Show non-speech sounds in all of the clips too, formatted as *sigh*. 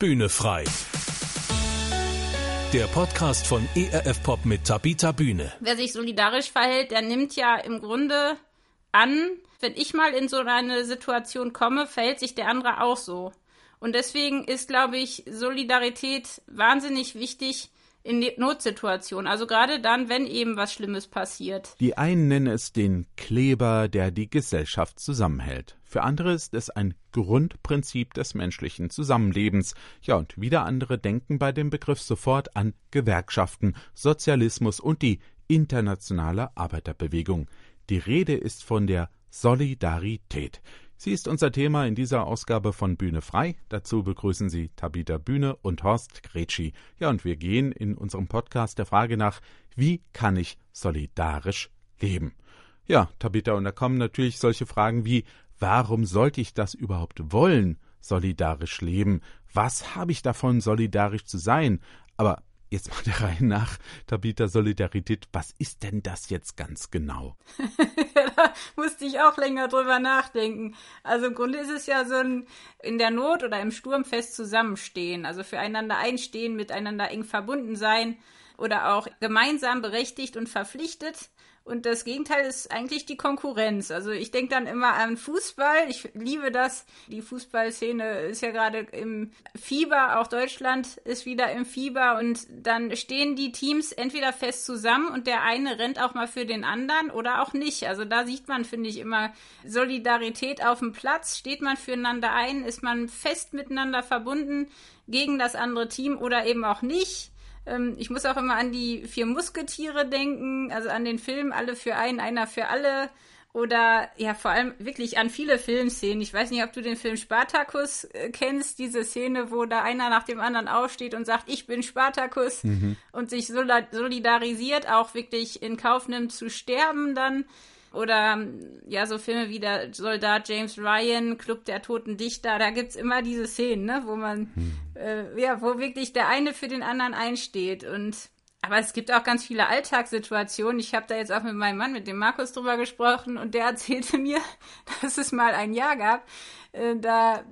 Bühne frei. Der Podcast von ERF Pop mit Tabita Bühne. Wer sich solidarisch verhält, der nimmt ja im Grunde an, wenn ich mal in so eine Situation komme, verhält sich der andere auch so. Und deswegen ist, glaube ich, Solidarität wahnsinnig wichtig in Notsituationen. Also gerade dann, wenn eben was Schlimmes passiert. Die einen nennen es den Kleber, der die Gesellschaft zusammenhält. Für andere ist es ein Grundprinzip des menschlichen Zusammenlebens. Ja, und wieder andere denken bei dem Begriff sofort an Gewerkschaften, Sozialismus und die internationale Arbeiterbewegung. Die Rede ist von der Solidarität. Sie ist unser Thema in dieser Ausgabe von Bühne frei. Dazu begrüßen Sie Tabita Bühne und Horst Gretschi. Ja, und wir gehen in unserem Podcast der Frage nach, wie kann ich solidarisch leben? Ja, Tabita, und da kommen natürlich solche Fragen wie, warum sollte ich das überhaupt wollen, solidarisch leben? Was habe ich davon, solidarisch zu sein? Aber jetzt mal der *laughs* Reihe nach, Tabita Solidarität, was ist denn das jetzt ganz genau? *laughs* da musste ich auch länger drüber nachdenken. Also im Grunde ist es ja so ein in der Not oder im Sturm fest zusammenstehen, also füreinander einstehen, miteinander eng verbunden sein oder auch gemeinsam berechtigt und verpflichtet und das Gegenteil ist eigentlich die Konkurrenz. Also ich denke dann immer an Fußball. Ich liebe das. Die Fußballszene ist ja gerade im Fieber. Auch Deutschland ist wieder im Fieber. Und dann stehen die Teams entweder fest zusammen und der eine rennt auch mal für den anderen oder auch nicht. Also da sieht man, finde ich, immer Solidarität auf dem Platz. Steht man füreinander ein? Ist man fest miteinander verbunden gegen das andere Team oder eben auch nicht? Ähm, ich muss auch immer an die vier Musketiere denken, also an den Film Alle für einen, einer für alle. Oder ja, vor allem wirklich an viele Filmszenen. Ich weiß nicht, ob du den Film Spartacus äh, kennst, diese Szene, wo da einer nach dem anderen aufsteht und sagt, ich bin Spartacus mhm. und sich solidarisiert, auch wirklich in Kauf nimmt zu sterben dann. Oder ja, so Filme wie der Soldat James Ryan, Club der Toten Dichter, da gibt es immer diese Szenen, ne, wo man, hm. äh, ja, wo wirklich der eine für den anderen einsteht. Und aber es gibt auch ganz viele Alltagssituationen. Ich habe da jetzt auch mit meinem Mann, mit dem Markus, drüber gesprochen und der *laughs* erzählte mir, dass es mal ein Jahr gab. Äh, da,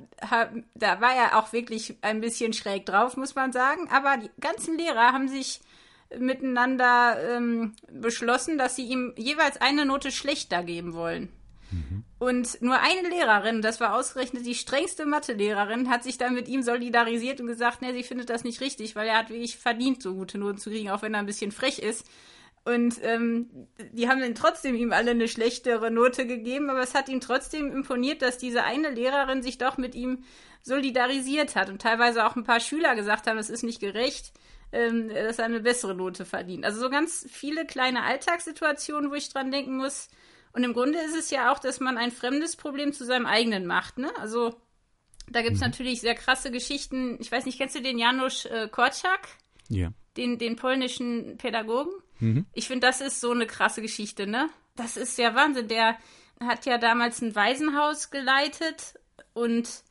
da war er auch wirklich ein bisschen schräg drauf, muss man sagen. Aber die ganzen Lehrer haben sich miteinander ähm, beschlossen, dass sie ihm jeweils eine Note schlechter geben wollen. Mhm. Und nur eine Lehrerin, das war ausgerechnet die strengste Mathelehrerin, hat sich dann mit ihm solidarisiert und gesagt, ne, sie findet das nicht richtig, weil er hat wirklich verdient, so gute Noten zu kriegen, auch wenn er ein bisschen frech ist. Und ähm, die haben dann trotzdem ihm alle eine schlechtere Note gegeben, aber es hat ihm trotzdem imponiert, dass diese eine Lehrerin sich doch mit ihm solidarisiert hat und teilweise auch ein paar Schüler gesagt haben, es ist nicht gerecht ähm, dass er eine bessere Note verdient. Also so ganz viele kleine Alltagssituationen, wo ich dran denken muss. Und im Grunde ist es ja auch, dass man ein fremdes Problem zu seinem eigenen macht. Ne? Also da gibt es mhm. natürlich sehr krasse Geschichten. Ich weiß nicht, kennst du den Janusz äh, Korczak? Ja. Den, den polnischen Pädagogen? Mhm. Ich finde, das ist so eine krasse Geschichte, ne? Das ist ja Wahnsinn. Der hat ja damals ein Waisenhaus geleitet und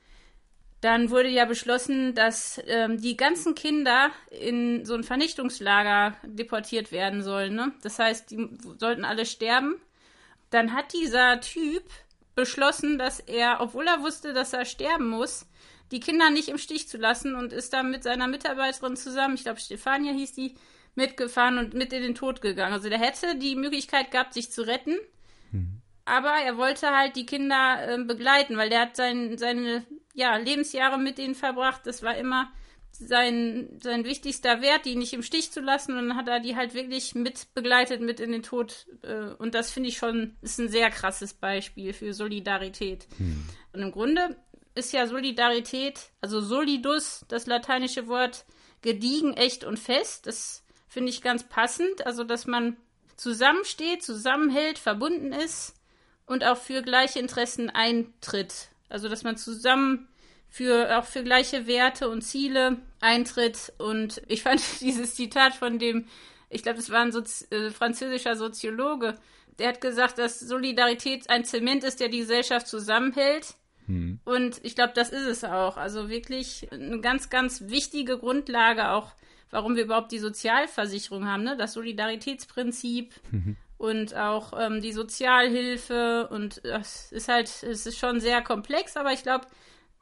dann wurde ja beschlossen, dass ähm, die ganzen Kinder in so ein Vernichtungslager deportiert werden sollen. Ne? Das heißt, die sollten alle sterben. Dann hat dieser Typ beschlossen, dass er, obwohl er wusste, dass er sterben muss, die Kinder nicht im Stich zu lassen und ist dann mit seiner Mitarbeiterin zusammen, ich glaube Stefania hieß die, mitgefahren und mit in den Tod gegangen. Also der hätte die Möglichkeit gehabt, sich zu retten. Mhm. Aber er wollte halt die Kinder äh, begleiten, weil der hat sein, seine ja, Lebensjahre mit denen verbracht. Das war immer sein, sein wichtigster Wert, die nicht im Stich zu lassen. Und dann hat er die halt wirklich mit begleitet, mit in den Tod. Äh, und das finde ich schon, ist ein sehr krasses Beispiel für Solidarität. Hm. Und im Grunde ist ja Solidarität, also solidus, das lateinische Wort, gediegen, echt und fest. Das finde ich ganz passend. Also, dass man zusammensteht, zusammenhält, verbunden ist und auch für gleiche Interessen eintritt. Also, dass man zusammen für, auch für gleiche Werte und Ziele eintritt. Und ich fand *laughs* dieses Zitat von dem, ich glaube, das war ein Sozi äh, französischer Soziologe, der hat gesagt, dass Solidarität ein Zement ist, der die Gesellschaft zusammenhält. Hm. Und ich glaube, das ist es auch. Also wirklich eine ganz, ganz wichtige Grundlage auch, warum wir überhaupt die Sozialversicherung haben, ne? Das Solidaritätsprinzip. Mhm und auch ähm, die Sozialhilfe und es ist halt, es ist schon sehr komplex, aber ich glaube,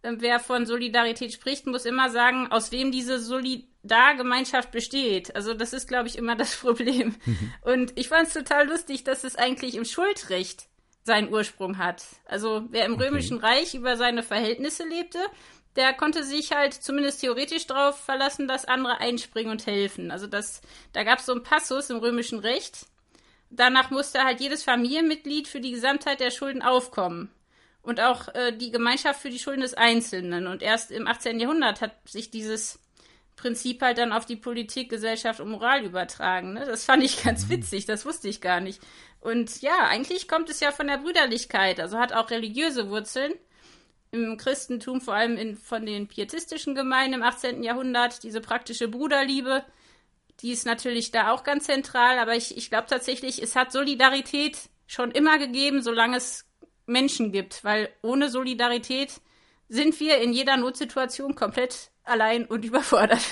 äh, wer von Solidarität spricht, muss immer sagen, aus wem diese Solidargemeinschaft besteht. Also das ist, glaube ich, immer *laughs* das Problem. Mhm. Und ich fand es total lustig, dass es eigentlich im Schuldrecht seinen Ursprung hat. Also wer im okay. Römischen Reich über seine Verhältnisse lebte, der konnte sich halt zumindest theoretisch darauf verlassen, dass andere einspringen und helfen. Also das, da gab es so einen Passus im römischen Recht. Danach musste halt jedes Familienmitglied für die Gesamtheit der Schulden aufkommen. Und auch äh, die Gemeinschaft für die Schulden des Einzelnen. Und erst im 18. Jahrhundert hat sich dieses Prinzip halt dann auf die Politik, Gesellschaft und Moral übertragen. Ne? Das fand ich ganz mhm. witzig, das wusste ich gar nicht. Und ja, eigentlich kommt es ja von der Brüderlichkeit, also hat auch religiöse Wurzeln im Christentum, vor allem in, von den pietistischen Gemeinden im 18. Jahrhundert, diese praktische Bruderliebe, die ist natürlich da auch ganz zentral, aber ich, ich glaube tatsächlich, es hat Solidarität schon immer gegeben, solange es Menschen gibt, weil ohne Solidarität sind wir in jeder Notsituation komplett allein und *laughs* überfordert.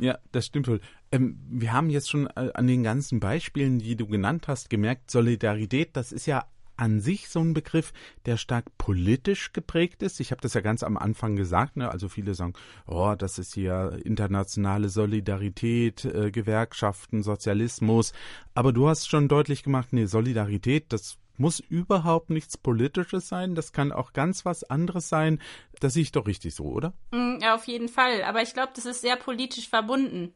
Ja, das stimmt wohl. Ähm, wir haben jetzt schon äh, an den ganzen Beispielen, die du genannt hast, gemerkt, Solidarität, das ist ja an sich so ein Begriff, der stark politisch geprägt ist. Ich habe das ja ganz am Anfang gesagt, ne? also viele sagen, oh, das ist hier internationale Solidarität, äh, Gewerkschaften, Sozialismus. Aber du hast schon deutlich gemacht, nee, Solidarität, das muss überhaupt nichts Politisches sein. Das kann auch ganz was anderes sein. Das sehe ich doch richtig so, oder? Mm, ja, auf jeden Fall. Aber ich glaube, das ist sehr politisch verbunden.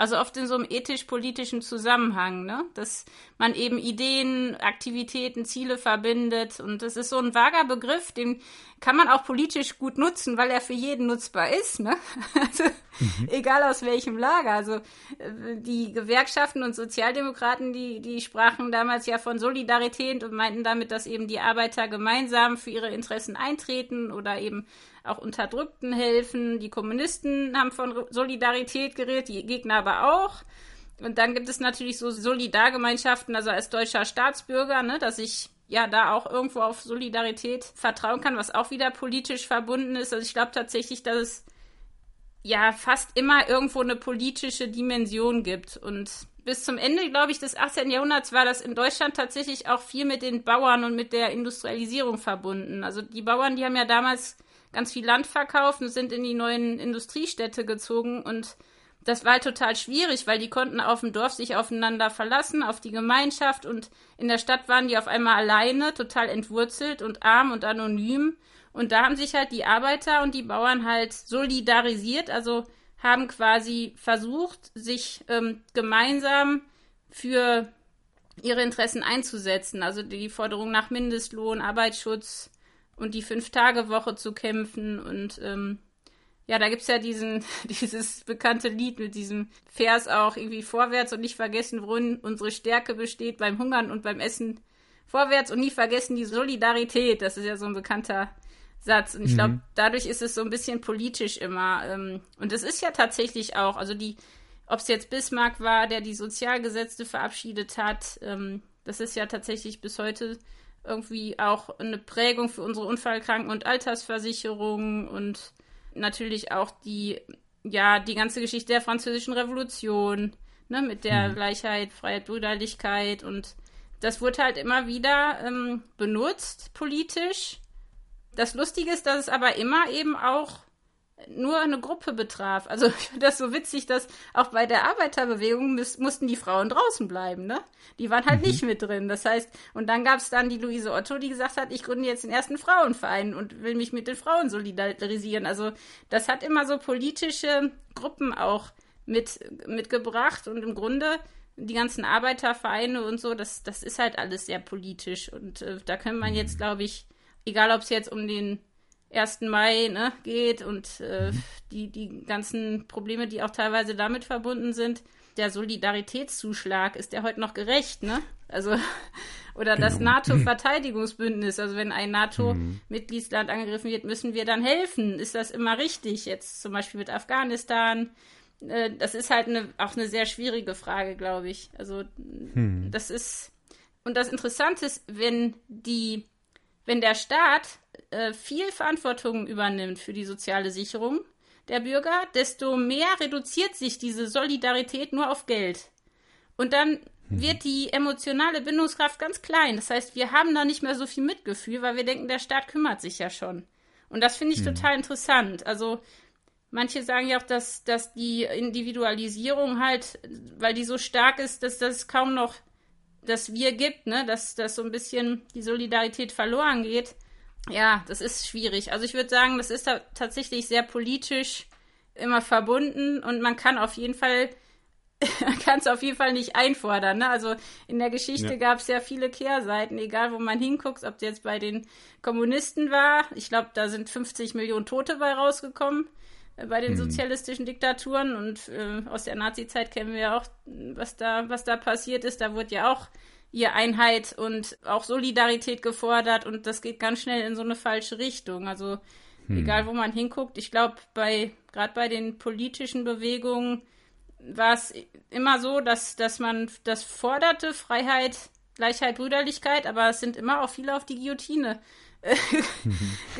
Also oft in so einem ethisch-politischen Zusammenhang, ne? Dass man eben Ideen, Aktivitäten, Ziele verbindet. Und das ist so ein vager Begriff, den kann man auch politisch gut nutzen, weil er für jeden nutzbar ist, ne? *laughs* Also, mhm. egal aus welchem Lager. Also äh, die Gewerkschaften und Sozialdemokraten, die, die sprachen damals ja von Solidarität und meinten damit, dass eben die Arbeiter gemeinsam für ihre Interessen eintreten oder eben auch Unterdrückten helfen. Die Kommunisten haben von Solidarität geredet, die Gegner aber auch. Und dann gibt es natürlich so Solidargemeinschaften, also als deutscher Staatsbürger, ne, dass ich ja da auch irgendwo auf Solidarität vertrauen kann, was auch wieder politisch verbunden ist. Also ich glaube tatsächlich, dass es ja fast immer irgendwo eine politische Dimension gibt. Und bis zum Ende, glaube ich, des 18. Jahrhunderts war das in Deutschland tatsächlich auch viel mit den Bauern und mit der Industrialisierung verbunden. Also die Bauern, die haben ja damals ganz viel Land verkauft und sind in die neuen Industriestädte gezogen und das war halt total schwierig, weil die konnten auf dem Dorf sich aufeinander verlassen, auf die Gemeinschaft und in der Stadt waren die auf einmal alleine, total entwurzelt und arm und anonym. Und da haben sich halt die Arbeiter und die Bauern halt solidarisiert, also haben quasi versucht, sich ähm, gemeinsam für ihre Interessen einzusetzen. Also die Forderung nach Mindestlohn, Arbeitsschutz, und die Fünf-Tage-Woche zu kämpfen. Und ähm, ja, da gibt es ja diesen, *laughs* dieses bekannte Lied mit diesem Vers auch irgendwie vorwärts und nicht vergessen, worin unsere Stärke besteht beim Hungern und beim Essen. Vorwärts und nie vergessen die Solidarität. Das ist ja so ein bekannter Satz. Und ich glaube, mhm. dadurch ist es so ein bisschen politisch immer. Ähm, und es ist ja tatsächlich auch, also die, ob es jetzt Bismarck war, der die Sozialgesetze verabschiedet hat, ähm, das ist ja tatsächlich bis heute irgendwie auch eine Prägung für unsere Unfallkranken- und Altersversicherung und natürlich auch die, ja, die ganze Geschichte der Französischen Revolution, ne, mit der mhm. Gleichheit, Freiheit, Brüderlichkeit und das wurde halt immer wieder ähm, benutzt politisch. Das Lustige ist, dass es aber immer eben auch nur eine Gruppe betraf. Also *laughs* ich finde das so witzig, dass auch bei der Arbeiterbewegung müß, mussten die Frauen draußen bleiben, ne? Die waren halt mhm. nicht mit drin. Das heißt, und dann gab es dann die Luise Otto, die gesagt hat, ich gründe jetzt den ersten Frauenverein und will mich mit den Frauen solidarisieren. Also das hat immer so politische Gruppen auch mit, mitgebracht und im Grunde die ganzen Arbeitervereine und so, das, das ist halt alles sehr politisch. Und äh, da kann man jetzt, glaube ich, egal ob es jetzt um den 1. Mai ne, geht und äh, mhm. die, die ganzen Probleme, die auch teilweise damit verbunden sind. Der Solidaritätszuschlag, ist der heute noch gerecht, ne? Also, *laughs* oder genau. das NATO-Verteidigungsbündnis, also wenn ein NATO-Mitgliedsland mhm. angegriffen wird, müssen wir dann helfen. Ist das immer richtig? Jetzt zum Beispiel mit Afghanistan. Äh, das ist halt eine, auch eine sehr schwierige Frage, glaube ich. Also, mhm. das ist, und das Interessante ist, wenn die, wenn der Staat äh, viel Verantwortung übernimmt für die soziale Sicherung der Bürger, desto mehr reduziert sich diese Solidarität nur auf Geld. Und dann mhm. wird die emotionale Bindungskraft ganz klein. Das heißt, wir haben da nicht mehr so viel Mitgefühl, weil wir denken, der Staat kümmert sich ja schon. Und das finde ich hm. total interessant. Also manche sagen ja auch, dass, dass die Individualisierung halt, weil die so stark ist, dass das kaum noch das Wir gibt, ne, dass, dass so ein bisschen die Solidarität verloren geht. Ja, das ist schwierig. Also ich würde sagen, das ist da tatsächlich sehr politisch immer verbunden und man kann auf jeden Fall *laughs* kann es auf jeden Fall nicht einfordern. Ne? Also in der Geschichte ja. gab es ja viele Kehrseiten, egal wo man hinguckt, ob es jetzt bei den Kommunisten war. Ich glaube, da sind 50 Millionen Tote bei rausgekommen äh, bei den hm. sozialistischen Diktaturen und äh, aus der Nazi-Zeit kennen wir ja auch, was da, was da passiert ist. Da wurde ja auch ihr Einheit und auch Solidarität gefordert und das geht ganz schnell in so eine falsche Richtung. Also hm. egal wo man hinguckt, ich glaube, bei gerade bei den politischen Bewegungen war es immer so, dass, dass man das forderte, Freiheit, Gleichheit, Brüderlichkeit, aber es sind immer auch viele auf die Guillotine *laughs*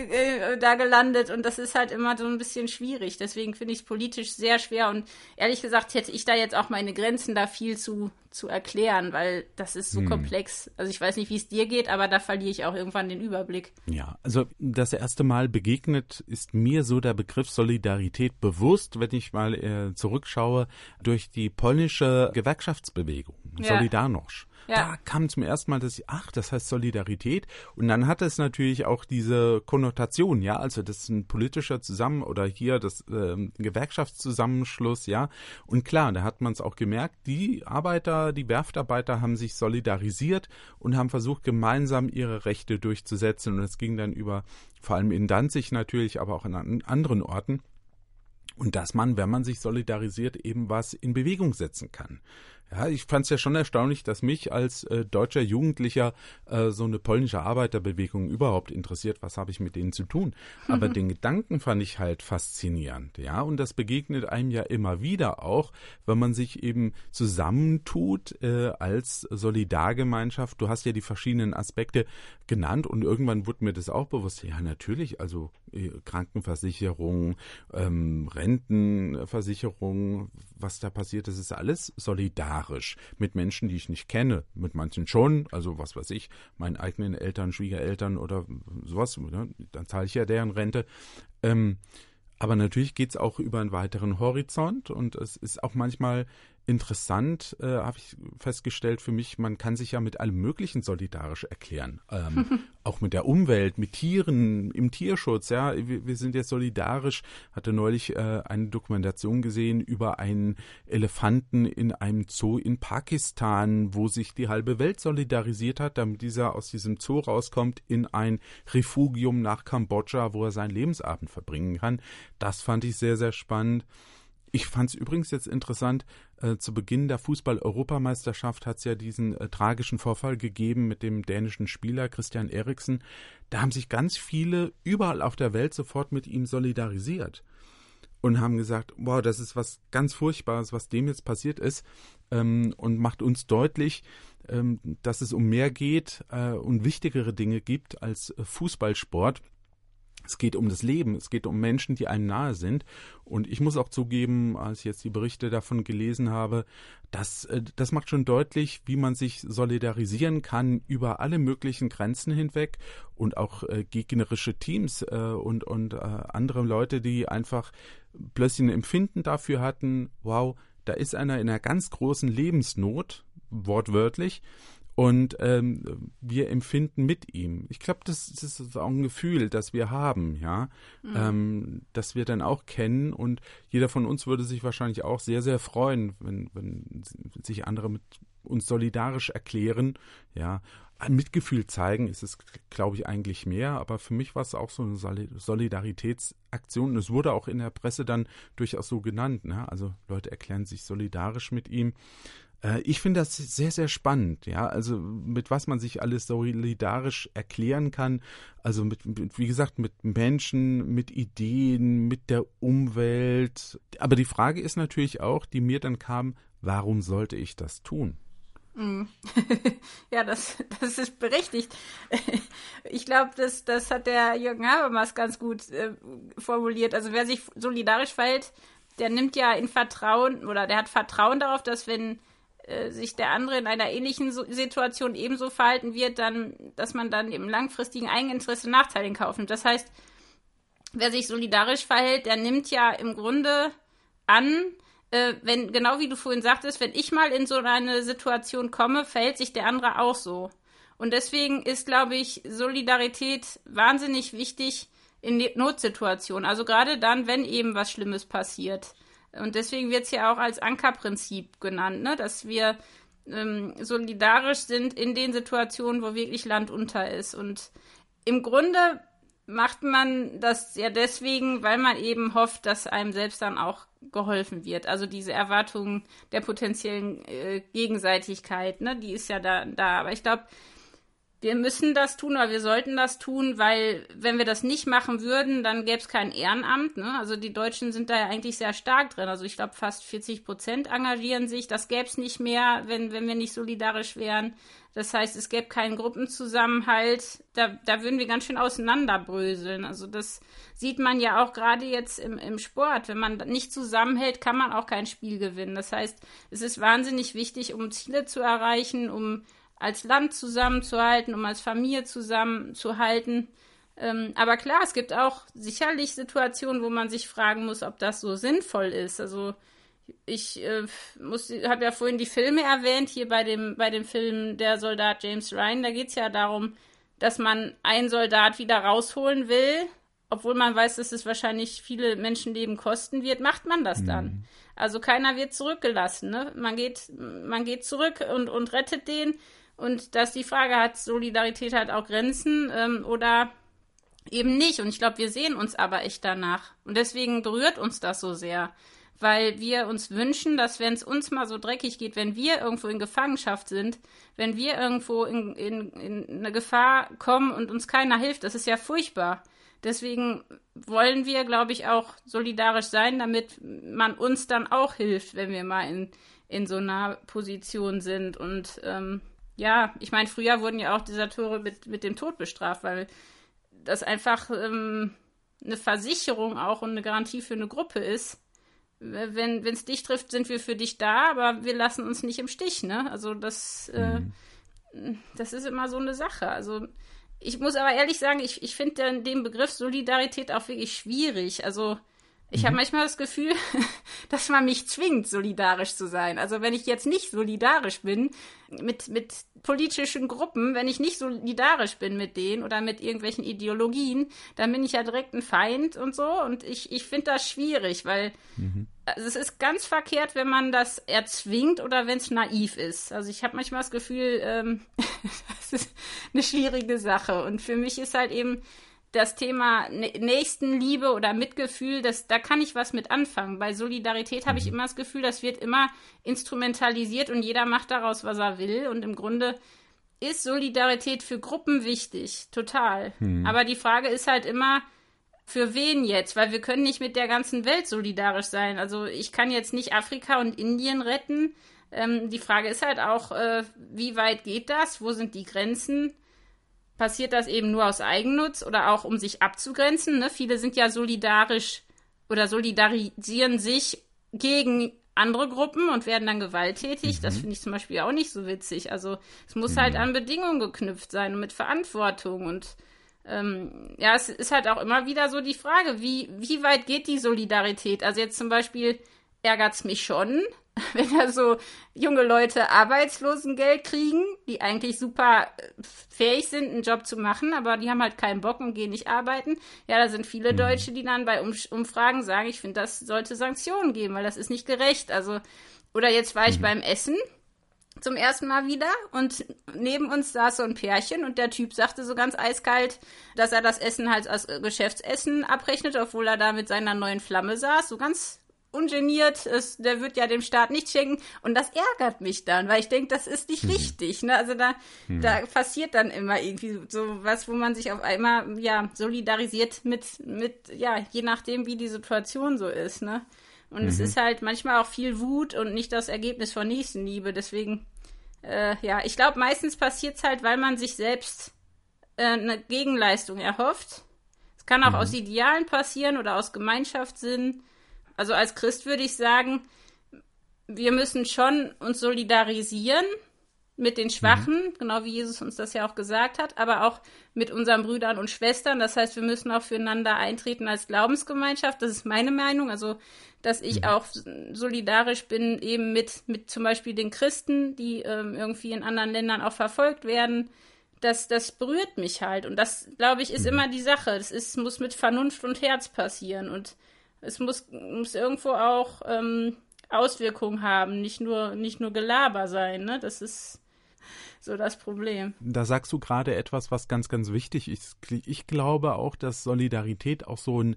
*laughs* da gelandet und das ist halt immer so ein bisschen schwierig. Deswegen finde ich es politisch sehr schwer und ehrlich gesagt hätte ich da jetzt auch meine Grenzen da viel zu, zu erklären, weil das ist so hm. komplex. Also ich weiß nicht, wie es dir geht, aber da verliere ich auch irgendwann den Überblick. Ja, also das erste Mal begegnet ist mir so der Begriff Solidarität bewusst, wenn ich mal äh, zurückschaue, durch die polnische Gewerkschaftsbewegung, ja. Solidarność. Ja. Da kam zum ersten Mal, dass ich, ach, das heißt Solidarität. Und dann hat es natürlich auch diese Konnotation, ja, also das ist ein politischer Zusammen- oder hier das äh, Gewerkschaftszusammenschluss, ja. Und klar, da hat man es auch gemerkt, die Arbeiter, die Werftarbeiter haben sich solidarisiert und haben versucht, gemeinsam ihre Rechte durchzusetzen. Und es ging dann über, vor allem in Danzig natürlich, aber auch in anderen Orten. Und dass man, wenn man sich solidarisiert, eben was in Bewegung setzen kann. Ja, ich fand es ja schon erstaunlich, dass mich als äh, deutscher Jugendlicher äh, so eine polnische Arbeiterbewegung überhaupt interessiert. Was habe ich mit denen zu tun? *laughs* Aber den Gedanken fand ich halt faszinierend. Ja, und das begegnet einem ja immer wieder auch, wenn man sich eben zusammentut äh, als Solidargemeinschaft. Du hast ja die verschiedenen Aspekte genannt und irgendwann wurde mir das auch bewusst. Ja, natürlich, also äh, Krankenversicherung, ähm, Rentenversicherung, was da passiert, das ist alles solidarisch mit Menschen, die ich nicht kenne. Mit manchen schon, also was weiß ich, meinen eigenen Eltern, Schwiegereltern oder sowas, ne? dann zahle ich ja deren Rente. Ähm, aber natürlich geht es auch über einen weiteren Horizont und es ist auch manchmal interessant, äh, habe ich festgestellt für mich, man kann sich ja mit allem Möglichen solidarisch erklären. Ähm, *laughs* auch mit der Umwelt, mit Tieren, im Tierschutz, ja. Wir, wir sind jetzt solidarisch. Hatte neulich äh, eine Dokumentation gesehen über einen Elefanten in einem Zoo in Pakistan, wo sich die halbe Welt solidarisiert hat, damit dieser aus diesem Zoo rauskommt in ein Refugium nach Kambodscha, wo er seinen Lebensabend verbringen kann. Das fand ich sehr, sehr spannend. Ich fand es übrigens jetzt interessant, äh, zu Beginn der Fußball-Europameisterschaft hat es ja diesen äh, tragischen Vorfall gegeben mit dem dänischen Spieler Christian Eriksen. Da haben sich ganz viele überall auf der Welt sofort mit ihm solidarisiert und haben gesagt, wow, das ist was ganz Furchtbares, was dem jetzt passiert ist ähm, und macht uns deutlich, ähm, dass es um mehr geht äh, und wichtigere Dinge gibt als äh, Fußballsport. Es geht um das Leben, es geht um Menschen, die einem nahe sind. Und ich muss auch zugeben, als ich jetzt die Berichte davon gelesen habe, dass, äh, das macht schon deutlich, wie man sich solidarisieren kann über alle möglichen Grenzen hinweg und auch äh, gegnerische Teams äh, und, und äh, andere Leute, die einfach plötzlich ein Empfinden dafür hatten, wow, da ist einer in einer ganz großen Lebensnot, wortwörtlich, und ähm, wir empfinden mit ihm. Ich glaube, das, das, ist auch ein Gefühl, das wir haben, ja, mhm. ähm, das wir dann auch kennen. Und jeder von uns würde sich wahrscheinlich auch sehr, sehr freuen, wenn, wenn sich andere mit uns solidarisch erklären, ja. Ein Mitgefühl zeigen ist es, glaube ich, eigentlich mehr, aber für mich war es auch so eine Solidaritätsaktion. Und es wurde auch in der Presse dann durchaus so genannt. Ne? Also Leute erklären sich solidarisch mit ihm. Äh, ich finde das sehr, sehr spannend, ja. Also mit was man sich alles solidarisch erklären kann. Also mit, mit, wie gesagt, mit Menschen, mit Ideen, mit der Umwelt. Aber die Frage ist natürlich auch, die mir dann kam, warum sollte ich das tun? Mm. *laughs* ja, das, das ist berechtigt. *laughs* Ich glaube, das, das hat der Jürgen Habermas ganz gut äh, formuliert. Also wer sich solidarisch verhält, der nimmt ja in Vertrauen oder der hat Vertrauen darauf, dass wenn äh, sich der andere in einer ähnlichen Situation ebenso verhalten wird, dann, dass man dann im langfristigen Eigeninteresse Nachteile kauft. Das heißt, wer sich solidarisch verhält, der nimmt ja im Grunde an, äh, wenn, genau wie du vorhin sagtest, wenn ich mal in so eine Situation komme, verhält sich der andere auch so. Und deswegen ist, glaube ich, Solidarität wahnsinnig wichtig in Notsituationen. Also gerade dann, wenn eben was Schlimmes passiert. Und deswegen wird es ja auch als Ankerprinzip genannt, ne? dass wir ähm, solidarisch sind in den Situationen, wo wirklich Land unter ist. Und im Grunde macht man das ja deswegen, weil man eben hofft, dass einem selbst dann auch geholfen wird. Also diese Erwartung der potenziellen äh, Gegenseitigkeit, ne, die ist ja da, da. Aber ich glaube, wir müssen das tun oder wir sollten das tun, weil wenn wir das nicht machen würden, dann gäbe es kein Ehrenamt. Ne? Also die Deutschen sind da ja eigentlich sehr stark drin. Also ich glaube, fast 40 Prozent engagieren sich. Das gäbe es nicht mehr, wenn, wenn wir nicht solidarisch wären. Das heißt, es gäbe keinen Gruppenzusammenhalt. Da, da würden wir ganz schön auseinanderbröseln. Also das sieht man ja auch gerade jetzt im, im Sport. Wenn man nicht zusammenhält, kann man auch kein Spiel gewinnen. Das heißt, es ist wahnsinnig wichtig, um Ziele zu erreichen, um als Land zusammenzuhalten, um als Familie zusammenzuhalten. Ähm, aber klar, es gibt auch sicherlich Situationen, wo man sich fragen muss, ob das so sinnvoll ist. Also ich äh, habe ja vorhin die Filme erwähnt, hier bei dem, bei dem Film Der Soldat James Ryan, da geht es ja darum, dass man einen Soldat wieder rausholen will, obwohl man weiß, dass es wahrscheinlich viele Menschenleben kosten wird, macht man das dann. Mhm. Also keiner wird zurückgelassen. Ne? Man, geht, man geht zurück und, und rettet den. Und dass die Frage hat, Solidarität hat auch Grenzen ähm, oder eben nicht. Und ich glaube, wir sehen uns aber echt danach. Und deswegen berührt uns das so sehr. Weil wir uns wünschen, dass wenn es uns mal so dreckig geht, wenn wir irgendwo in Gefangenschaft sind, wenn wir irgendwo in, in, in eine Gefahr kommen und uns keiner hilft, das ist ja furchtbar. Deswegen wollen wir, glaube ich, auch solidarisch sein, damit man uns dann auch hilft, wenn wir mal in, in so einer Position sind. Und ähm, ja, ich meine, früher wurden ja auch Deserteure mit, mit dem Tod bestraft, weil das einfach ähm, eine Versicherung auch und eine Garantie für eine Gruppe ist. Wenn es dich trifft, sind wir für dich da, aber wir lassen uns nicht im Stich, ne? Also das, äh, mhm. das ist immer so eine Sache. Also ich muss aber ehrlich sagen, ich, ich finde den Begriff Solidarität auch wirklich schwierig. Also ich mhm. habe manchmal das Gefühl, *laughs* dass man mich zwingt, solidarisch zu sein. Also wenn ich jetzt nicht solidarisch bin mit, mit politischen Gruppen, wenn ich nicht solidarisch bin mit denen oder mit irgendwelchen Ideologien, dann bin ich ja direkt ein Feind und so. Und ich, ich finde das schwierig, weil mhm. also es ist ganz verkehrt, wenn man das erzwingt oder wenn es naiv ist. Also ich habe manchmal das Gefühl, ähm, *laughs* das ist eine schwierige Sache. Und für mich ist halt eben das Thema Nächstenliebe oder Mitgefühl, das, da kann ich was mit anfangen. Bei Solidarität habe ich mhm. immer das Gefühl, das wird immer instrumentalisiert und jeder macht daraus, was er will. Und im Grunde ist Solidarität für Gruppen wichtig, total. Hm. Aber die Frage ist halt immer, für wen jetzt? Weil wir können nicht mit der ganzen Welt solidarisch sein. Also ich kann jetzt nicht Afrika und Indien retten. Ähm, die Frage ist halt auch, äh, wie weit geht das? Wo sind die Grenzen? Passiert das eben nur aus Eigennutz oder auch um sich abzugrenzen. Ne? Viele sind ja solidarisch oder solidarisieren sich gegen andere Gruppen und werden dann gewalttätig. Mhm. Das finde ich zum Beispiel auch nicht so witzig. Also es muss halt mhm. halt an Bedingungen geknüpft sein und mit Verantwortung. Und ähm, ja, es ist halt auch immer wieder so die Frage, wie, wie weit geht die Solidarität? Also jetzt zum Beispiel ärgert es mich schon, *laughs* wenn da so junge Leute Arbeitslosengeld kriegen, die eigentlich super äh, fähig sind, einen Job zu machen, aber die haben halt keinen Bock und gehen nicht arbeiten. Ja, da sind viele mhm. Deutsche, die dann bei Umfragen sagen, ich finde, das sollte Sanktionen geben, weil das ist nicht gerecht. Also, oder jetzt war ich mhm. beim Essen zum ersten Mal wieder und neben uns saß so ein Pärchen und der Typ sagte so ganz eiskalt, dass er das Essen halt als Geschäftsessen abrechnet, obwohl er da mit seiner neuen Flamme saß. So ganz ungeniert, es, der wird ja dem Staat nichts schenken und das ärgert mich dann, weil ich denke, das ist nicht mhm. richtig. Ne? Also da, mhm. da passiert dann immer irgendwie so was, wo man sich auf einmal ja solidarisiert mit, mit, ja, je nachdem, wie die Situation so ist. Ne? Und mhm. es ist halt manchmal auch viel Wut und nicht das Ergebnis von Nächstenliebe. Deswegen, äh, ja, ich glaube, meistens passiert es halt, weil man sich selbst äh, eine Gegenleistung erhofft. Es kann auch mhm. aus Idealen passieren oder aus Gemeinschaftssinn also als Christ würde ich sagen, wir müssen schon uns solidarisieren mit den Schwachen, mhm. genau wie Jesus uns das ja auch gesagt hat, aber auch mit unseren Brüdern und Schwestern. Das heißt, wir müssen auch füreinander eintreten als Glaubensgemeinschaft. Das ist meine Meinung. Also, dass ich mhm. auch solidarisch bin eben mit, mit zum Beispiel den Christen, die ähm, irgendwie in anderen Ländern auch verfolgt werden. Das, das berührt mich halt. Und das, glaube ich, ist mhm. immer die Sache. Das ist, muss mit Vernunft und Herz passieren. Und es muss, muss irgendwo auch ähm, Auswirkungen haben, nicht nur, nicht nur Gelaber sein. Ne? Das ist so das Problem. Da sagst du gerade etwas, was ganz, ganz wichtig ist. Ich glaube auch, dass Solidarität auch so ein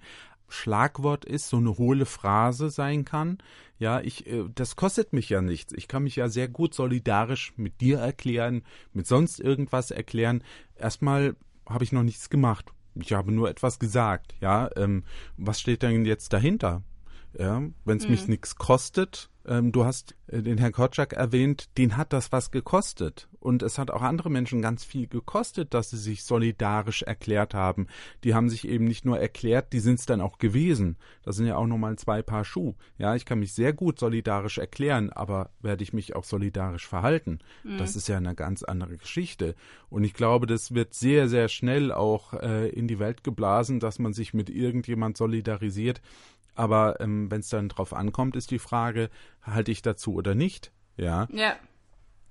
Schlagwort ist, so eine hohle Phrase sein kann. Ja, ich, äh, das kostet mich ja nichts. Ich kann mich ja sehr gut solidarisch mit dir erklären, mit sonst irgendwas erklären. Erstmal habe ich noch nichts gemacht. Ich habe nur etwas gesagt. Ja, ähm, was steht denn jetzt dahinter? Ja, wenn es mhm. mich nichts kostet, ähm, du hast äh, den Herrn Kotschak erwähnt, den hat das was gekostet. Und es hat auch andere Menschen ganz viel gekostet, dass sie sich solidarisch erklärt haben. Die haben sich eben nicht nur erklärt, die sind es dann auch gewesen. Das sind ja auch nochmal zwei Paar Schuh. Ja, ich kann mich sehr gut solidarisch erklären, aber werde ich mich auch solidarisch verhalten? Mhm. Das ist ja eine ganz andere Geschichte. Und ich glaube, das wird sehr, sehr schnell auch äh, in die Welt geblasen, dass man sich mit irgendjemand solidarisiert, aber ähm, wenn es dann drauf ankommt, ist die Frage, halte ich dazu oder nicht? Ja. Ja.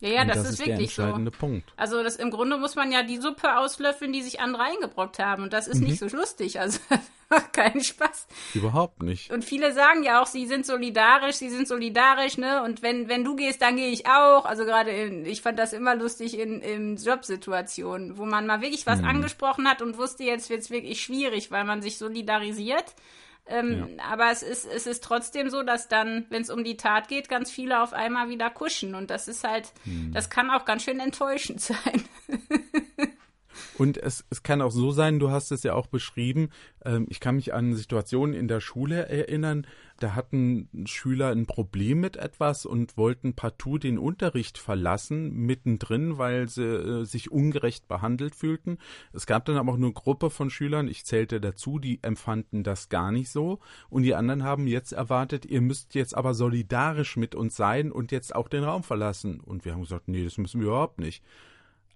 Ja, ja, das, das, ist, ist wirklich der entscheidende so. Punkt. Also das im Grunde muss man ja die Suppe auslöffeln, die sich andere eingebrockt haben. Und das ist mhm. nicht so lustig. Also *laughs* macht keinen Spaß. Überhaupt nicht. Und viele sagen ja auch, sie sind solidarisch, sie sind solidarisch, ne? Und wenn, wenn du gehst, dann gehe ich auch. Also gerade in, ich fand das immer lustig in, in Jobsituationen, wo man mal wirklich was mhm. angesprochen hat und wusste, jetzt wird es wirklich schwierig, weil man sich solidarisiert. Ähm, ja. Aber es ist, es ist trotzdem so, dass dann, wenn es um die Tat geht, ganz viele auf einmal wieder kuschen. Und das ist halt, hm. das kann auch ganz schön enttäuschend *laughs* sein. Und es, es kann auch so sein, du hast es ja auch beschrieben, ähm, ich kann mich an Situationen in der Schule erinnern, da hatten Schüler ein Problem mit etwas und wollten partout den Unterricht verlassen, mittendrin, weil sie äh, sich ungerecht behandelt fühlten. Es gab dann aber auch eine Gruppe von Schülern, ich zählte dazu, die empfanden das gar nicht so. Und die anderen haben jetzt erwartet, ihr müsst jetzt aber solidarisch mit uns sein und jetzt auch den Raum verlassen. Und wir haben gesagt, nee, das müssen wir überhaupt nicht.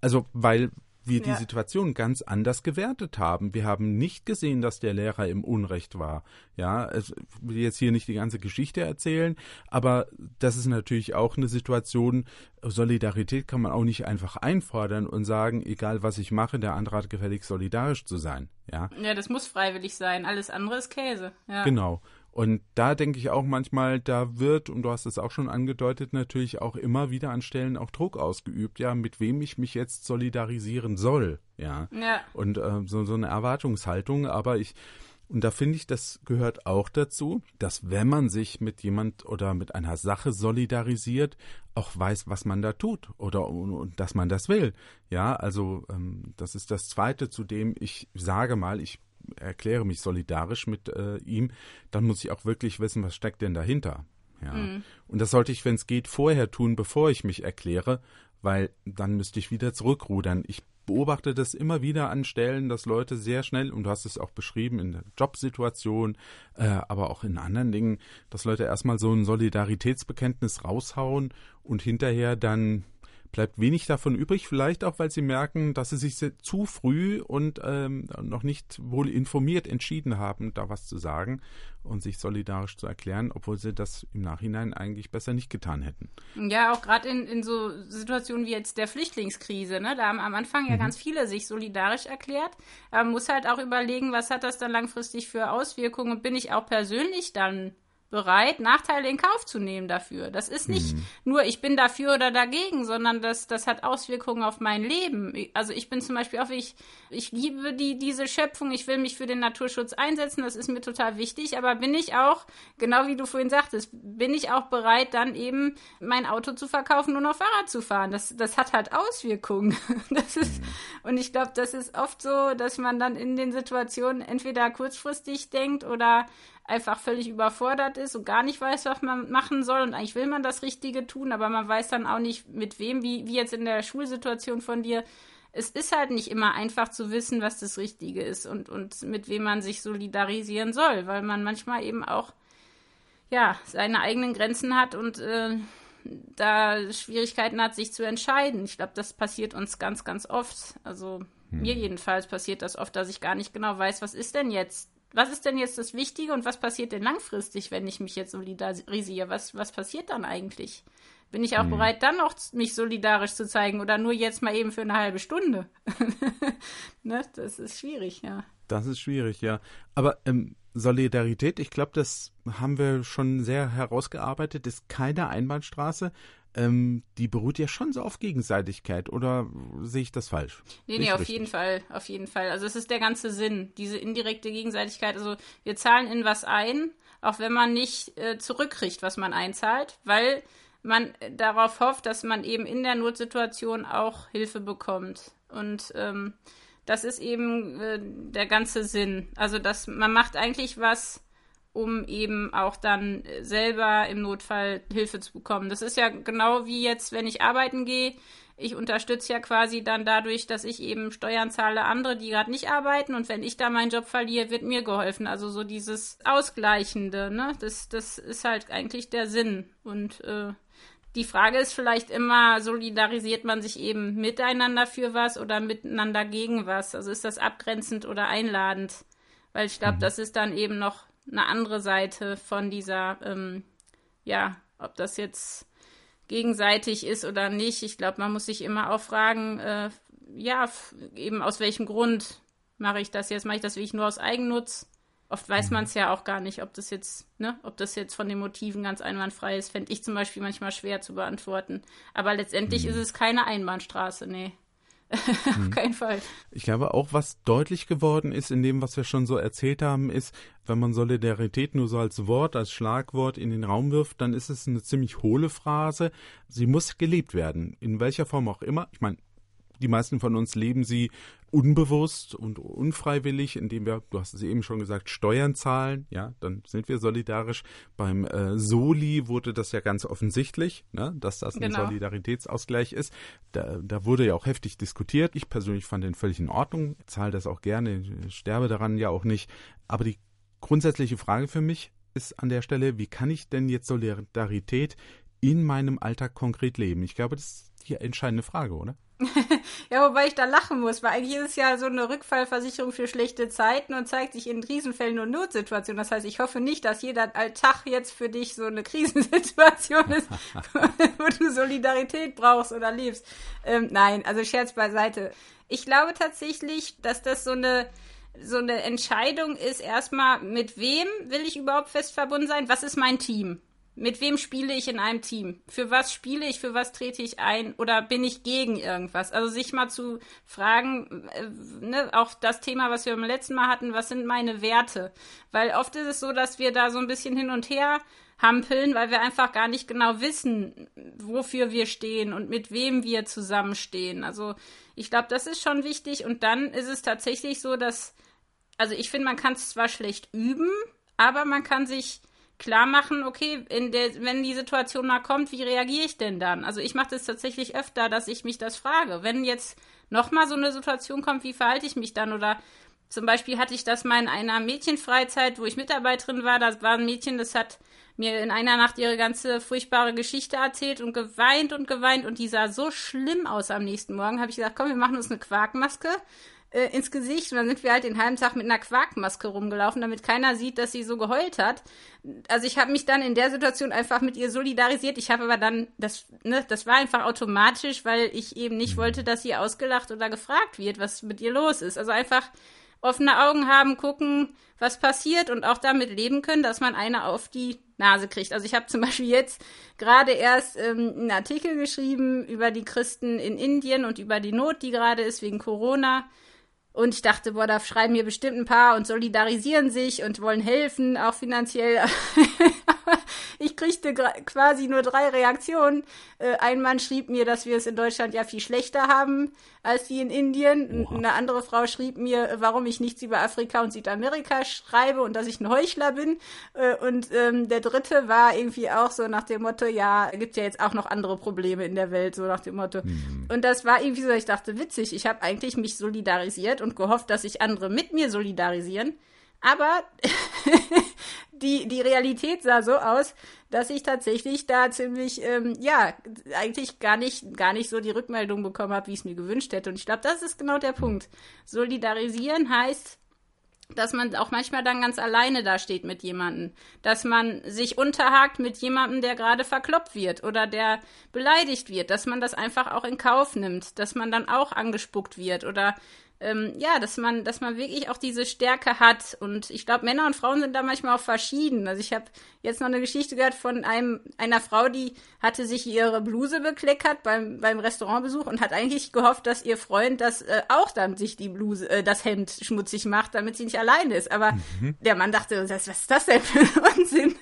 Also, weil wir die Situation ganz anders gewertet haben. Wir haben nicht gesehen, dass der Lehrer im Unrecht war. Ja, ich will jetzt hier nicht die ganze Geschichte erzählen, aber das ist natürlich auch eine Situation, Solidarität kann man auch nicht einfach einfordern und sagen, egal was ich mache, der andere hat gefälligst solidarisch zu sein. Ja, ja das muss freiwillig sein. Alles andere ist Käse. Ja. Genau. Und da denke ich auch manchmal, da wird, und du hast es auch schon angedeutet, natürlich auch immer wieder an Stellen auch Druck ausgeübt, ja, mit wem ich mich jetzt solidarisieren soll, ja. ja. Und äh, so, so eine Erwartungshaltung, aber ich, und da finde ich, das gehört auch dazu, dass wenn man sich mit jemand oder mit einer Sache solidarisiert, auch weiß, was man da tut oder und, dass man das will. Ja, also ähm, das ist das Zweite, zu dem ich sage mal, ich erkläre mich solidarisch mit äh, ihm, dann muss ich auch wirklich wissen, was steckt denn dahinter. Ja. Mhm. Und das sollte ich, wenn es geht, vorher tun, bevor ich mich erkläre, weil dann müsste ich wieder zurückrudern. Ich beobachte das immer wieder an Stellen, dass Leute sehr schnell, und du hast es auch beschrieben in der Jobsituation, äh, aber auch in anderen Dingen, dass Leute erstmal so ein Solidaritätsbekenntnis raushauen und hinterher dann bleibt wenig davon übrig, vielleicht auch, weil sie merken, dass sie sich zu früh und ähm, noch nicht wohl informiert entschieden haben, da was zu sagen und sich solidarisch zu erklären, obwohl sie das im Nachhinein eigentlich besser nicht getan hätten. Ja, auch gerade in, in so Situationen wie jetzt der Flüchtlingskrise, ne? da haben am Anfang ja mhm. ganz viele sich solidarisch erklärt. Man muss halt auch überlegen, was hat das dann langfristig für Auswirkungen? Bin ich auch persönlich dann bereit, Nachteile in Kauf zu nehmen dafür. Das ist nicht mhm. nur, ich bin dafür oder dagegen, sondern das, das hat Auswirkungen auf mein Leben. Also ich bin zum Beispiel auch, ich, ich liebe die, diese Schöpfung, ich will mich für den Naturschutz einsetzen, das ist mir total wichtig, aber bin ich auch, genau wie du vorhin sagtest, bin ich auch bereit, dann eben mein Auto zu verkaufen und noch Fahrrad zu fahren. Das, das hat halt Auswirkungen. *laughs* Das ist, mhm. und ich glaube, das ist oft so, dass man dann in den Situationen entweder kurzfristig denkt oder einfach völlig überfordert ist und gar nicht weiß, was man machen soll. Und eigentlich will man das Richtige tun, aber man weiß dann auch nicht, mit wem, wie, wie jetzt in der Schulsituation von dir. Es ist halt nicht immer einfach zu wissen, was das Richtige ist und, und mit wem man sich solidarisieren soll, weil man manchmal eben auch ja, seine eigenen Grenzen hat und äh, da Schwierigkeiten hat, sich zu entscheiden. Ich glaube, das passiert uns ganz, ganz oft. Also hm. mir jedenfalls passiert das oft, dass ich gar nicht genau weiß, was ist denn jetzt was ist denn jetzt das Wichtige und was passiert denn langfristig, wenn ich mich jetzt solidarisiere? Was, was passiert dann eigentlich? Bin ich auch hm. bereit, dann noch mich solidarisch zu zeigen oder nur jetzt mal eben für eine halbe Stunde? *laughs* ne? Das ist schwierig, ja. Das ist schwierig, ja. Aber ähm, Solidarität, ich glaube, das haben wir schon sehr herausgearbeitet, ist keine Einbahnstraße. Ähm, die beruht ja schon so auf Gegenseitigkeit, oder sehe ich das falsch? Nee, nee, auf richtig. jeden Fall, auf jeden Fall. Also es ist der ganze Sinn, diese indirekte Gegenseitigkeit. Also wir zahlen in was ein, auch wenn man nicht äh, zurückkriegt, was man einzahlt, weil man darauf hofft, dass man eben in der Notsituation auch Hilfe bekommt. Und ähm, das ist eben äh, der ganze Sinn. Also, dass man macht eigentlich was, um eben auch dann selber im Notfall Hilfe zu bekommen. Das ist ja genau wie jetzt, wenn ich arbeiten gehe. Ich unterstütze ja quasi dann dadurch, dass ich eben Steuern zahle andere, die gerade nicht arbeiten. Und wenn ich da meinen Job verliere, wird mir geholfen. Also so dieses Ausgleichende, ne? Das, das ist halt eigentlich der Sinn. Und äh, die Frage ist vielleicht immer, solidarisiert man sich eben miteinander für was oder miteinander gegen was? Also ist das abgrenzend oder einladend? Weil ich glaube, mhm. das ist dann eben noch eine andere Seite von dieser, ähm, ja, ob das jetzt gegenseitig ist oder nicht. Ich glaube, man muss sich immer auch fragen, äh, ja, eben aus welchem Grund mache ich das jetzt? Mache ich das wirklich nur aus Eigennutz? Oft weiß mhm. man es ja auch gar nicht, ob das jetzt, ne, ob das jetzt von den Motiven ganz einwandfrei ist, fände ich zum Beispiel manchmal schwer zu beantworten. Aber letztendlich mhm. ist es keine Einbahnstraße, nee. *laughs* Auf mhm. keinen Fall. Ich glaube auch, was deutlich geworden ist in dem, was wir schon so erzählt haben, ist, wenn man Solidarität nur so als Wort, als Schlagwort in den Raum wirft, dann ist es eine ziemlich hohle Phrase. Sie muss gelebt werden, in welcher Form auch immer. Ich meine, die meisten von uns leben sie unbewusst und unfreiwillig, indem wir, du hast es eben schon gesagt, Steuern zahlen, ja, dann sind wir solidarisch. Beim äh, Soli wurde das ja ganz offensichtlich, ne, dass das genau. ein Solidaritätsausgleich ist. Da, da wurde ja auch heftig diskutiert. Ich persönlich fand den völlig in Ordnung, zahle das auch gerne, sterbe daran ja auch nicht. Aber die grundsätzliche Frage für mich ist an der Stelle, wie kann ich denn jetzt Solidarität in meinem Alltag konkret leben? Ich glaube, das die entscheidende Frage, oder? *laughs* ja, wobei ich da lachen muss, weil eigentlich ist es ja so eine Rückfallversicherung für schlechte Zeiten und zeigt sich in Krisenfällen nur Notsituationen. Das heißt, ich hoffe nicht, dass jeder Alltag jetzt für dich so eine Krisensituation ist, *laughs* wo du Solidarität brauchst oder lebst. Ähm, nein, also Scherz beiseite. Ich glaube tatsächlich, dass das so eine so eine Entscheidung ist erstmal, mit wem will ich überhaupt fest verbunden sein? Was ist mein Team? Mit wem spiele ich in einem Team? Für was spiele ich? Für was trete ich ein? Oder bin ich gegen irgendwas? Also sich mal zu fragen, äh, ne, auch das Thema, was wir beim letzten Mal hatten, was sind meine Werte? Weil oft ist es so, dass wir da so ein bisschen hin und her hampeln, weil wir einfach gar nicht genau wissen, wofür wir stehen und mit wem wir zusammenstehen. Also ich glaube, das ist schon wichtig. Und dann ist es tatsächlich so, dass, also ich finde, man kann es zwar schlecht üben, aber man kann sich klar machen, okay, der, wenn die Situation mal kommt, wie reagiere ich denn dann? Also ich mache das tatsächlich öfter, dass ich mich das frage. Wenn jetzt nochmal so eine Situation kommt, wie verhalte ich mich dann? Oder zum Beispiel hatte ich das mal in einer Mädchenfreizeit, wo ich Mitarbeiterin war. Das war ein Mädchen, das hat mir in einer Nacht ihre ganze furchtbare Geschichte erzählt und geweint und geweint und die sah so schlimm aus am nächsten Morgen. Habe ich gesagt, komm, wir machen uns eine Quarkmaske äh, ins Gesicht und dann sind wir halt den halben Tag mit einer Quarkmaske rumgelaufen, damit keiner sieht, dass sie so geheult hat. Also ich habe mich dann in der Situation einfach mit ihr solidarisiert. Ich habe aber dann, das, ne, das war einfach automatisch, weil ich eben nicht wollte, dass sie ausgelacht oder gefragt wird, was mit ihr los ist. Also einfach offene Augen haben, gucken, was passiert und auch damit leben können, dass man eine auf die Nase kriegt. Also ich habe zum Beispiel jetzt gerade erst ähm, einen Artikel geschrieben über die Christen in Indien und über die Not, die gerade ist wegen Corona. Und ich dachte, boah, da schreiben hier bestimmt ein paar und solidarisieren sich und wollen helfen, auch finanziell. *laughs* *laughs* ich kriegte quasi nur drei Reaktionen. Äh, ein Mann schrieb mir, dass wir es in Deutschland ja viel schlechter haben als die in Indien. Oha. Eine andere Frau schrieb mir, warum ich nichts über Afrika und Südamerika schreibe und dass ich ein Heuchler bin. Äh, und ähm, der dritte war irgendwie auch so nach dem Motto, ja, gibt ja jetzt auch noch andere Probleme in der Welt, so nach dem Motto. Mhm. Und das war irgendwie so, ich dachte, witzig, ich habe eigentlich mich solidarisiert und gehofft, dass sich andere mit mir solidarisieren. Aber *laughs* die, die Realität sah so aus, dass ich tatsächlich da ziemlich, ähm, ja, eigentlich gar nicht, gar nicht so die Rückmeldung bekommen habe, wie ich es mir gewünscht hätte. Und ich glaube, das ist genau der Punkt. Solidarisieren heißt, dass man auch manchmal dann ganz alleine da steht mit jemandem, dass man sich unterhakt mit jemandem, der gerade verkloppt wird oder der beleidigt wird, dass man das einfach auch in Kauf nimmt, dass man dann auch angespuckt wird oder ähm, ja, dass man, dass man wirklich auch diese Stärke hat. Und ich glaube, Männer und Frauen sind da manchmal auch verschieden. Also ich habe jetzt noch eine Geschichte gehört von einem, einer Frau, die hatte sich ihre Bluse bekleckert beim, beim Restaurantbesuch und hat eigentlich gehofft, dass ihr Freund das äh, auch dann sich die Bluse, äh, das Hemd schmutzig macht, damit sie nicht alleine ist. Aber mhm. der Mann dachte, was ist das denn für ein Unsinn?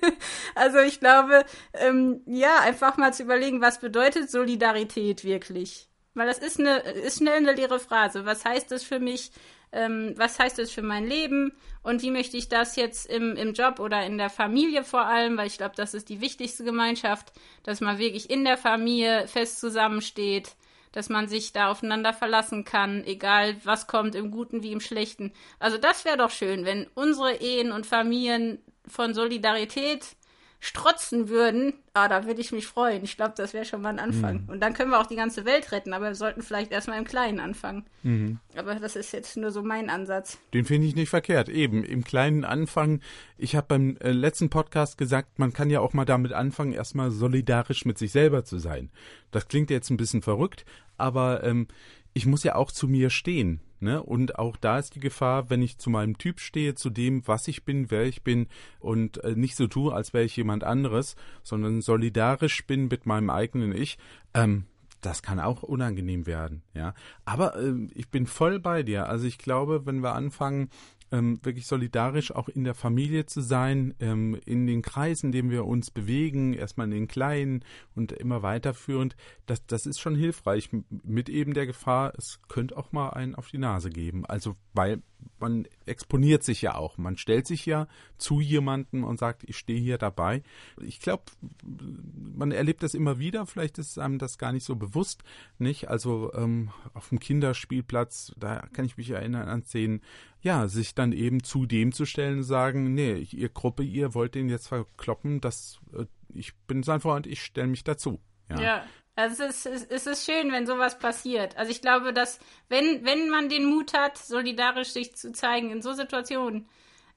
*laughs* also ich glaube, ähm, ja, einfach mal zu überlegen, was bedeutet Solidarität wirklich? Weil das ist eine, ist schnell eine leere Phrase. Was heißt das für mich? Ähm, was heißt das für mein Leben? Und wie möchte ich das jetzt im, im Job oder in der Familie vor allem? Weil ich glaube, das ist die wichtigste Gemeinschaft, dass man wirklich in der Familie fest zusammensteht, dass man sich da aufeinander verlassen kann, egal was kommt, im Guten wie im Schlechten. Also das wäre doch schön, wenn unsere Ehen und Familien von Solidarität strotzen würden, ah, da würde ich mich freuen. Ich glaube, das wäre schon mal ein Anfang. Mhm. Und dann können wir auch die ganze Welt retten, aber wir sollten vielleicht erstmal im Kleinen anfangen. Mhm. Aber das ist jetzt nur so mein Ansatz. Den finde ich nicht verkehrt. Eben, im Kleinen anfangen. Ich habe beim äh, letzten Podcast gesagt, man kann ja auch mal damit anfangen, erstmal solidarisch mit sich selber zu sein. Das klingt jetzt ein bisschen verrückt, aber ähm, ich muss ja auch zu mir stehen. Ne? Und auch da ist die Gefahr, wenn ich zu meinem Typ stehe, zu dem, was ich bin, wer ich bin und äh, nicht so tue, als wäre ich jemand anderes, sondern solidarisch bin mit meinem eigenen Ich, ähm, das kann auch unangenehm werden, ja. Aber äh, ich bin voll bei dir. Also ich glaube, wenn wir anfangen, ähm, wirklich solidarisch auch in der Familie zu sein, ähm, in den Kreisen, in denen wir uns bewegen, erstmal in den kleinen und immer weiterführend, das, das ist schon hilfreich mit eben der Gefahr, es könnte auch mal einen auf die Nase geben. Also weil man exponiert sich ja auch. Man stellt sich ja zu jemandem und sagt, ich stehe hier dabei. Ich glaube, man erlebt das immer wieder. Vielleicht ist einem das gar nicht so bewusst, nicht? Also ähm, auf dem Kinderspielplatz, da kann ich mich erinnern an Szenen, ja, sich dann eben zu dem zu stellen und sagen, nee, ihr Gruppe, ihr wollt den jetzt verkloppen, das, äh, ich bin sein Freund, ich stelle mich dazu. Ja. ja. Also es ist, es ist schön, wenn sowas passiert. Also ich glaube, dass wenn, wenn man den Mut hat, solidarisch sich zu zeigen in so Situationen,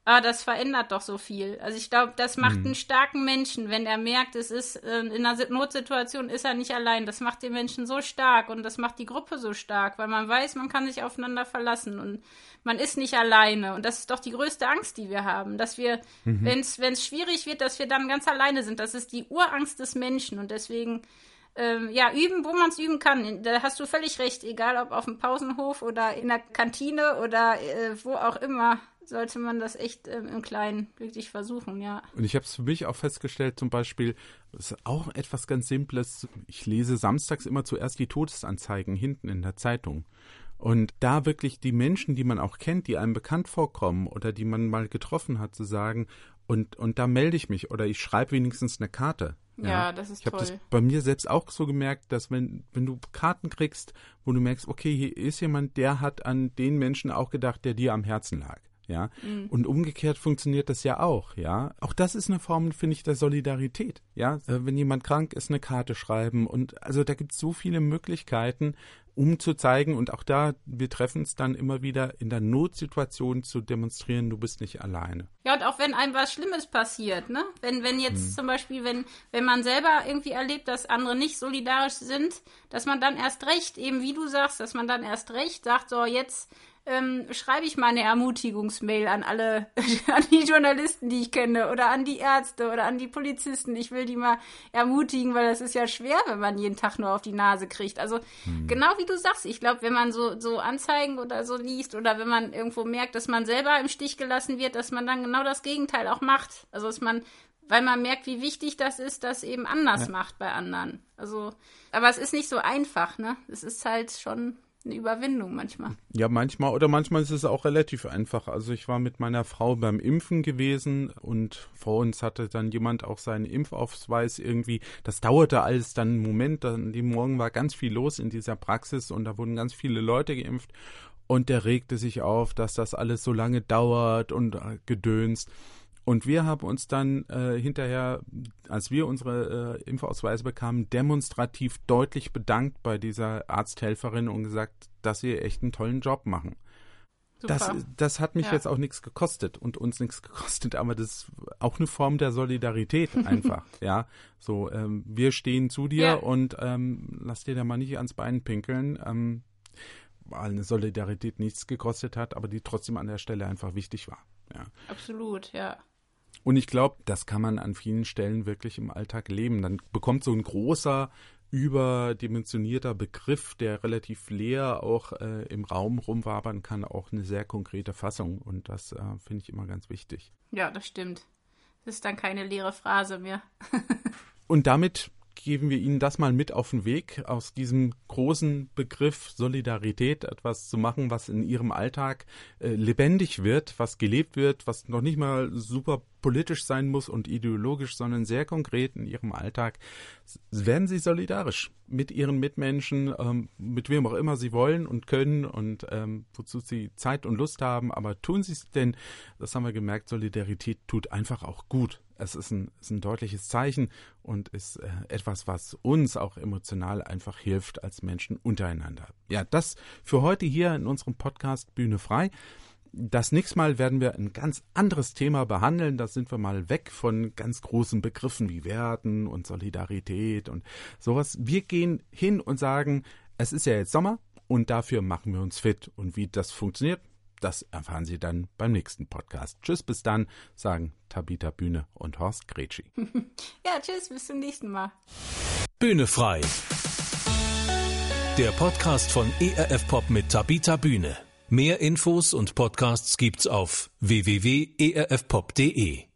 ah, das verändert doch so viel. Also ich glaube, das macht mhm. einen starken Menschen, wenn er merkt, es ist äh, in einer Notsituation ist er nicht allein. Das macht den Menschen so stark und das macht die Gruppe so stark, weil man weiß, man kann sich aufeinander verlassen und man ist nicht alleine. Und das ist doch die größte Angst, die wir haben, dass wir, mhm. wenn es schwierig wird, dass wir dann ganz alleine sind. Das ist die Urangst des Menschen und deswegen ähm, ja, üben, wo man es üben kann. Da hast du völlig recht, egal ob auf dem Pausenhof oder in der Kantine oder äh, wo auch immer, sollte man das echt ähm, im Kleinen wirklich versuchen, ja. Und ich habe es für mich auch festgestellt, zum Beispiel, das ist auch etwas ganz Simples. Ich lese samstags immer zuerst die Todesanzeigen hinten in der Zeitung. Und da wirklich die Menschen, die man auch kennt, die einem bekannt vorkommen oder die man mal getroffen hat, zu sagen, und, und da melde ich mich oder ich schreibe wenigstens eine Karte. Ja, ja das ist ich toll. Ich habe das bei mir selbst auch so gemerkt, dass wenn, wenn du Karten kriegst, wo du merkst, okay, hier ist jemand, der hat an den Menschen auch gedacht, der dir am Herzen lag. Ja, mhm. und umgekehrt funktioniert das ja auch, ja. Auch das ist eine Form, finde ich, der Solidarität, ja. Äh, wenn jemand krank ist, eine Karte schreiben und also da gibt es so viele Möglichkeiten, um zu zeigen, und auch da, wir treffen es dann immer wieder in der Notsituation zu demonstrieren, du bist nicht alleine. Ja, und auch wenn einem was Schlimmes passiert, ne? Wenn, wenn jetzt hm. zum Beispiel, wenn, wenn man selber irgendwie erlebt, dass andere nicht solidarisch sind, dass man dann erst recht, eben wie du sagst, dass man dann erst recht sagt, so jetzt ähm, schreibe ich mal eine Ermutigungsmail an alle, *laughs* an die Journalisten, die ich kenne, oder an die Ärzte oder an die Polizisten. Ich will die mal ermutigen, weil das ist ja schwer, wenn man jeden Tag nur auf die Nase kriegt. Also hm. genau wie du sagst, ich glaube, wenn man so, so Anzeigen oder so liest oder wenn man irgendwo merkt, dass man selber im Stich gelassen wird, dass man dann genau das Gegenteil auch macht. Also dass man weil man merkt, wie wichtig das ist, das eben anders ja. macht bei anderen. Also, aber es ist nicht so einfach, ne? Es ist halt schon eine Überwindung manchmal. Ja, manchmal oder manchmal ist es auch relativ einfach. Also ich war mit meiner Frau beim Impfen gewesen und vor uns hatte dann jemand auch seinen Impfausweis irgendwie. Das dauerte alles dann einen Moment. Dann, die Morgen war ganz viel los in dieser Praxis und da wurden ganz viele Leute geimpft. und der regte sich auf, dass das alles so lange dauert und äh, gedönst. Und wir haben uns dann äh, hinterher, als wir unsere äh, Impfausweise bekamen, demonstrativ deutlich bedankt bei dieser Arzthelferin und gesagt, dass sie echt einen tollen Job machen. Das, das hat mich ja. jetzt auch nichts gekostet und uns nichts gekostet, aber das ist auch eine Form der Solidarität *laughs* einfach, ja. So, ähm, wir stehen zu dir ja. und ähm, lass dir da mal nicht ans Bein pinkeln, ähm, weil eine Solidarität nichts gekostet hat, aber die trotzdem an der Stelle einfach wichtig war. Ja. Absolut, ja. Und ich glaube, das kann man an vielen Stellen wirklich im Alltag leben. Dann bekommt so ein großer überdimensionierter Begriff, der relativ leer auch äh, im Raum rumwabern kann, auch eine sehr konkrete Fassung. Und das äh, finde ich immer ganz wichtig. Ja, das stimmt. Das ist dann keine leere Phrase mehr. *laughs* Und damit geben wir Ihnen das mal mit auf den Weg, aus diesem großen Begriff Solidarität etwas zu machen, was in Ihrem Alltag äh, lebendig wird, was gelebt wird, was noch nicht mal super politisch sein muss und ideologisch, sondern sehr konkret in Ihrem Alltag. Werden Sie solidarisch mit Ihren Mitmenschen, ähm, mit wem auch immer Sie wollen und können und ähm, wozu Sie Zeit und Lust haben, aber tun Sie es denn, das haben wir gemerkt, Solidarität tut einfach auch gut es ist ein, ist ein deutliches Zeichen und ist äh, etwas, was uns auch emotional einfach hilft als Menschen untereinander. Ja, das für heute hier in unserem Podcast Bühne frei. Das nächste Mal werden wir ein ganz anderes Thema behandeln. Da sind wir mal weg von ganz großen Begriffen wie Werten und Solidarität und sowas. Wir gehen hin und sagen, es ist ja jetzt Sommer und dafür machen wir uns fit. Und wie das funktioniert, das erfahren Sie dann beim nächsten Podcast. Tschüss, bis dann, sagen Tabita Bühne und Horst Gretschi. *laughs* ja, tschüss, bis zum nächsten Mal. Bühne frei. Der Podcast von ERF Pop mit Tabita Bühne. Mehr Infos und Podcasts gibt's auf www.erfpop.de.